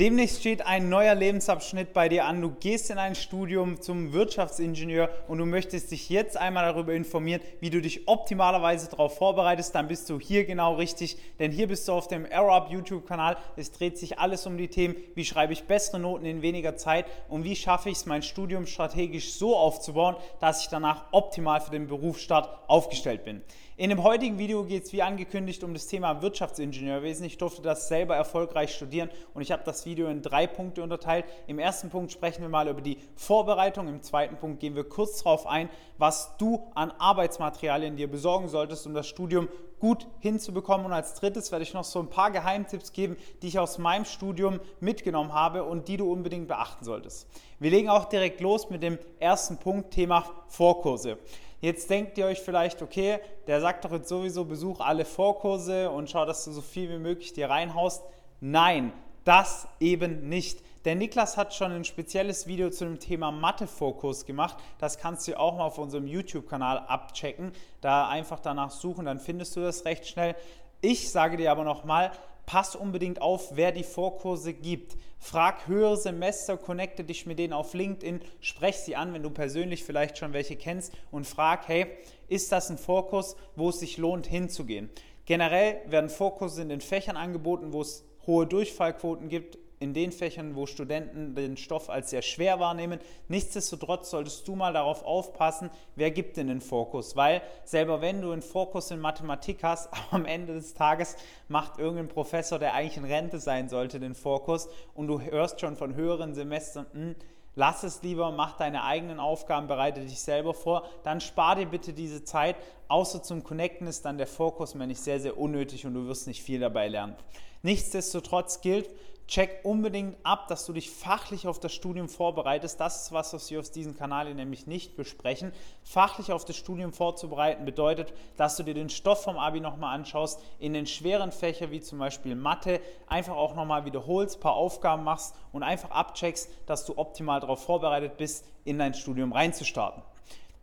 Demnächst steht ein neuer Lebensabschnitt bei dir an. Du gehst in ein Studium zum Wirtschaftsingenieur und du möchtest dich jetzt einmal darüber informieren, wie du dich optimalerweise darauf vorbereitest. Dann bist du hier genau richtig, denn hier bist du auf dem AirUp YouTube-Kanal. Es dreht sich alles um die Themen, wie schreibe ich bessere Noten in weniger Zeit und wie schaffe ich es, mein Studium strategisch so aufzubauen, dass ich danach optimal für den Berufsstart aufgestellt bin. In dem heutigen Video geht es wie angekündigt um das Thema Wirtschaftsingenieurwesen. Ich durfte das selber erfolgreich studieren und ich habe das Video in drei Punkte unterteilt. Im ersten Punkt sprechen wir mal über die Vorbereitung, im zweiten Punkt gehen wir kurz darauf ein, was du an Arbeitsmaterialien dir besorgen solltest, um das Studium gut hinzubekommen. Und als drittes werde ich noch so ein paar Geheimtipps geben, die ich aus meinem Studium mitgenommen habe und die du unbedingt beachten solltest. Wir legen auch direkt los mit dem ersten Punkt, Thema Vorkurse. Jetzt denkt ihr euch vielleicht, okay, der sagt doch jetzt sowieso, besuch alle Vorkurse und schau, dass du so viel wie möglich dir reinhaust. Nein, das eben nicht. Der Niklas hat schon ein spezielles Video zu dem Thema Mathe-Vorkurs gemacht. Das kannst du auch mal auf unserem YouTube-Kanal abchecken. Da einfach danach suchen, dann findest du das recht schnell. Ich sage dir aber nochmal, pass unbedingt auf, wer die Vorkurse gibt. Frag höhere Semester, connecte dich mit denen auf LinkedIn, sprech sie an, wenn du persönlich vielleicht schon welche kennst und frag, hey, ist das ein Vorkurs, wo es sich lohnt hinzugehen? Generell werden Vorkurse in den Fächern angeboten, wo es hohe Durchfallquoten gibt, in den Fächern, wo Studenten den Stoff als sehr schwer wahrnehmen. Nichtsdestotrotz solltest du mal darauf aufpassen, wer gibt denn den Fokus, weil selber wenn du einen Fokus in Mathematik hast, am Ende des Tages macht irgendein Professor, der eigentlich in Rente sein sollte, den Fokus und du hörst schon von höheren Semestern, mh, hm, Lass es lieber, mach deine eigenen Aufgaben, bereite dich selber vor. Dann spar dir bitte diese Zeit. Außer zum Connecten ist dann der Fokus, wenn nicht sehr, sehr unnötig und du wirst nicht viel dabei lernen. Nichtsdestotrotz gilt, check unbedingt ab, dass du dich fachlich auf das Studium vorbereitest. Das ist was, was wir auf diesem Kanal nämlich nicht besprechen. Fachlich auf das Studium vorzubereiten bedeutet, dass du dir den Stoff vom Abi nochmal anschaust, in den schweren Fächern wie zum Beispiel Mathe, einfach auch nochmal wiederholst, paar Aufgaben machst und einfach abcheckst, dass du optimal darauf vorbereitet bist, in dein Studium reinzustarten.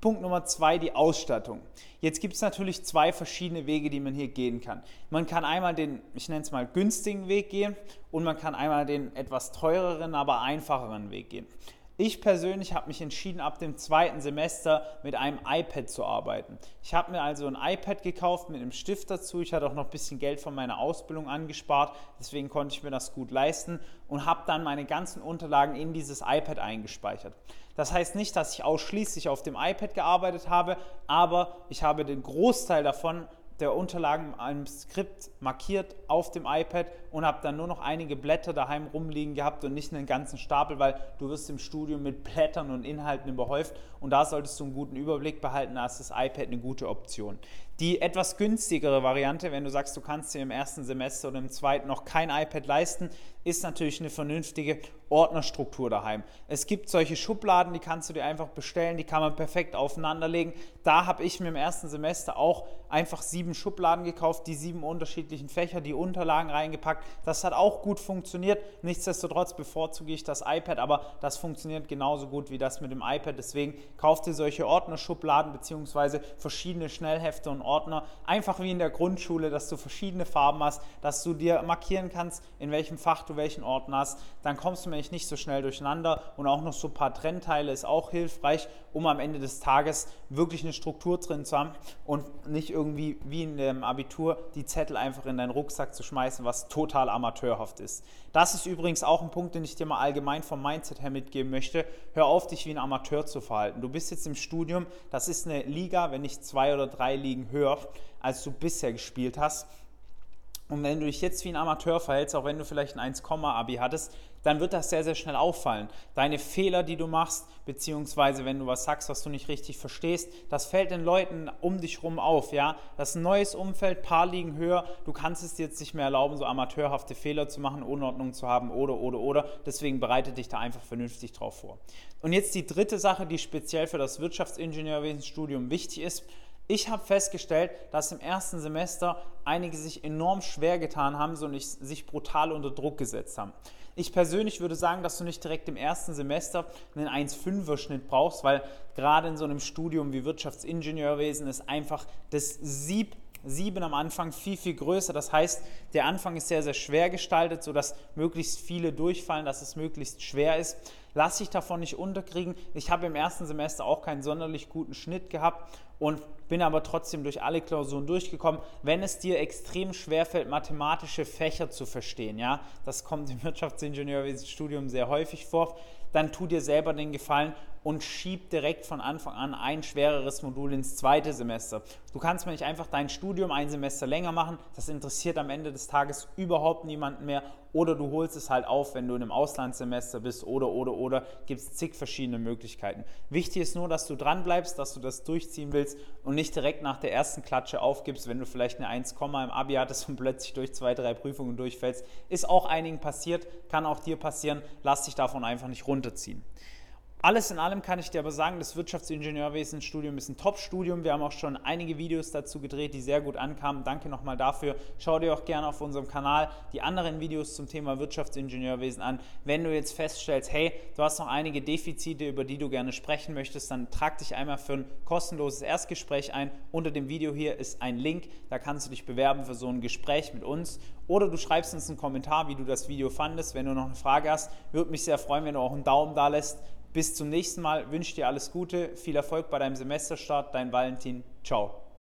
Punkt Nummer zwei, die Ausstattung. Jetzt gibt es natürlich zwei verschiedene Wege, die man hier gehen kann. Man kann einmal den, ich nenne es mal, günstigen Weg gehen und man kann einmal den etwas teureren, aber einfacheren Weg gehen. Ich persönlich habe mich entschieden, ab dem zweiten Semester mit einem iPad zu arbeiten. Ich habe mir also ein iPad gekauft mit einem Stift dazu. Ich hatte auch noch ein bisschen Geld von meiner Ausbildung angespart, deswegen konnte ich mir das gut leisten und habe dann meine ganzen Unterlagen in dieses iPad eingespeichert. Das heißt nicht, dass ich ausschließlich auf dem iPad gearbeitet habe, aber ich habe den Großteil davon der Unterlagen einem Skript markiert auf dem iPad und habe dann nur noch einige Blätter daheim rumliegen gehabt und nicht einen ganzen Stapel, weil du wirst im Studium mit Blättern und Inhalten überhäuft und da solltest du einen guten Überblick behalten, da ist das iPad eine gute Option. Die etwas günstigere Variante, wenn du sagst, du kannst dir im ersten Semester oder im zweiten noch kein iPad leisten, ist natürlich eine vernünftige Ordnerstruktur daheim. Es gibt solche Schubladen, die kannst du dir einfach bestellen, die kann man perfekt aufeinanderlegen. Da habe ich mir im ersten Semester auch einfach sieben Schubladen gekauft, die sieben unterschiedlichen Fächer, die Unterlagen reingepackt. Das hat auch gut funktioniert. Nichtsdestotrotz bevorzuge ich das iPad, aber das funktioniert genauso gut wie das mit dem iPad. Deswegen kauft dir solche Ordnerschubladen bzw. verschiedene Schnellhefte und Ordner, einfach wie in der Grundschule, dass du verschiedene Farben hast, dass du dir markieren kannst, in welchem Fach du welchen Ordner hast. Dann kommst du nämlich nicht so schnell durcheinander und auch noch so ein paar Trennteile ist auch hilfreich, um am Ende des Tages wirklich eine Struktur drin zu haben und nicht irgendwie wie in dem Abitur die Zettel einfach in deinen Rucksack zu schmeißen, was total amateurhaft ist. Das ist übrigens auch ein Punkt, den ich dir mal allgemein vom Mindset her mitgeben möchte. Hör auf, dich wie ein Amateur zu verhalten. Du bist jetzt im Studium, das ist eine Liga, wenn nicht zwei oder drei Ligen höher, als du bisher gespielt hast. Und wenn du dich jetzt wie ein Amateur verhältst, auch wenn du vielleicht ein 1-Abi hattest, dann wird das sehr, sehr schnell auffallen. Deine Fehler, die du machst, beziehungsweise wenn du was sagst, was du nicht richtig verstehst, das fällt den Leuten um dich rum auf. Ja? Das ist ein neues Umfeld, paar liegen höher. Du kannst es dir jetzt nicht mehr erlauben, so amateurhafte Fehler zu machen, Unordnung zu haben oder, oder, oder. Deswegen bereite dich da einfach vernünftig drauf vor. Und jetzt die dritte Sache, die speziell für das Wirtschaftsingenieurwesenstudium wichtig ist. Ich habe festgestellt, dass im ersten Semester einige sich enorm schwer getan haben und sich brutal unter Druck gesetzt haben. Ich persönlich würde sagen, dass du nicht direkt im ersten Semester einen 1,5er Schnitt brauchst, weil gerade in so einem Studium wie Wirtschaftsingenieurwesen ist einfach das Sieb 7 am Anfang viel, viel größer. Das heißt, der Anfang ist sehr, sehr schwer gestaltet, sodass möglichst viele durchfallen, dass es möglichst schwer ist. Lass dich davon nicht unterkriegen. Ich habe im ersten Semester auch keinen sonderlich guten Schnitt gehabt und bin aber trotzdem durch alle Klausuren durchgekommen. Wenn es dir extrem schwerfällt, mathematische Fächer zu verstehen, ja, das kommt im Wirtschaftsingenieurwesenstudium sehr häufig vor, dann tu dir selber den Gefallen und schieb direkt von Anfang an ein schwereres Modul ins zweite Semester. Du kannst mir nicht einfach dein Studium ein Semester länger machen, das interessiert am Ende des Tages überhaupt niemanden mehr oder du holst es halt auf, wenn du in einem Auslandssemester bist oder oder oder gibt es zig verschiedene Möglichkeiten. Wichtig ist nur, dass du dran bleibst, dass du das durchziehen willst und nicht direkt nach der ersten Klatsche aufgibst, wenn du vielleicht eine 1, im Abi hattest und plötzlich durch zwei, drei Prüfungen durchfällst. Ist auch einigen passiert, kann auch dir passieren. Lass dich davon einfach nicht runterziehen. Alles in allem kann ich dir aber sagen, das Wirtschaftsingenieurwesenstudium ist ein Top-Studium. Wir haben auch schon einige Videos dazu gedreht, die sehr gut ankamen. Danke nochmal dafür. Schau dir auch gerne auf unserem Kanal die anderen Videos zum Thema Wirtschaftsingenieurwesen an. Wenn du jetzt feststellst, hey, du hast noch einige Defizite, über die du gerne sprechen möchtest, dann trag dich einmal für ein kostenloses Erstgespräch ein. Unter dem Video hier ist ein Link, da kannst du dich bewerben für so ein Gespräch mit uns. Oder du schreibst uns einen Kommentar, wie du das Video fandest. Wenn du noch eine Frage hast, würde mich sehr freuen, wenn du auch einen Daumen da lässt. Bis zum nächsten Mal, wünsche dir alles Gute, viel Erfolg bei deinem Semesterstart, dein Valentin, ciao.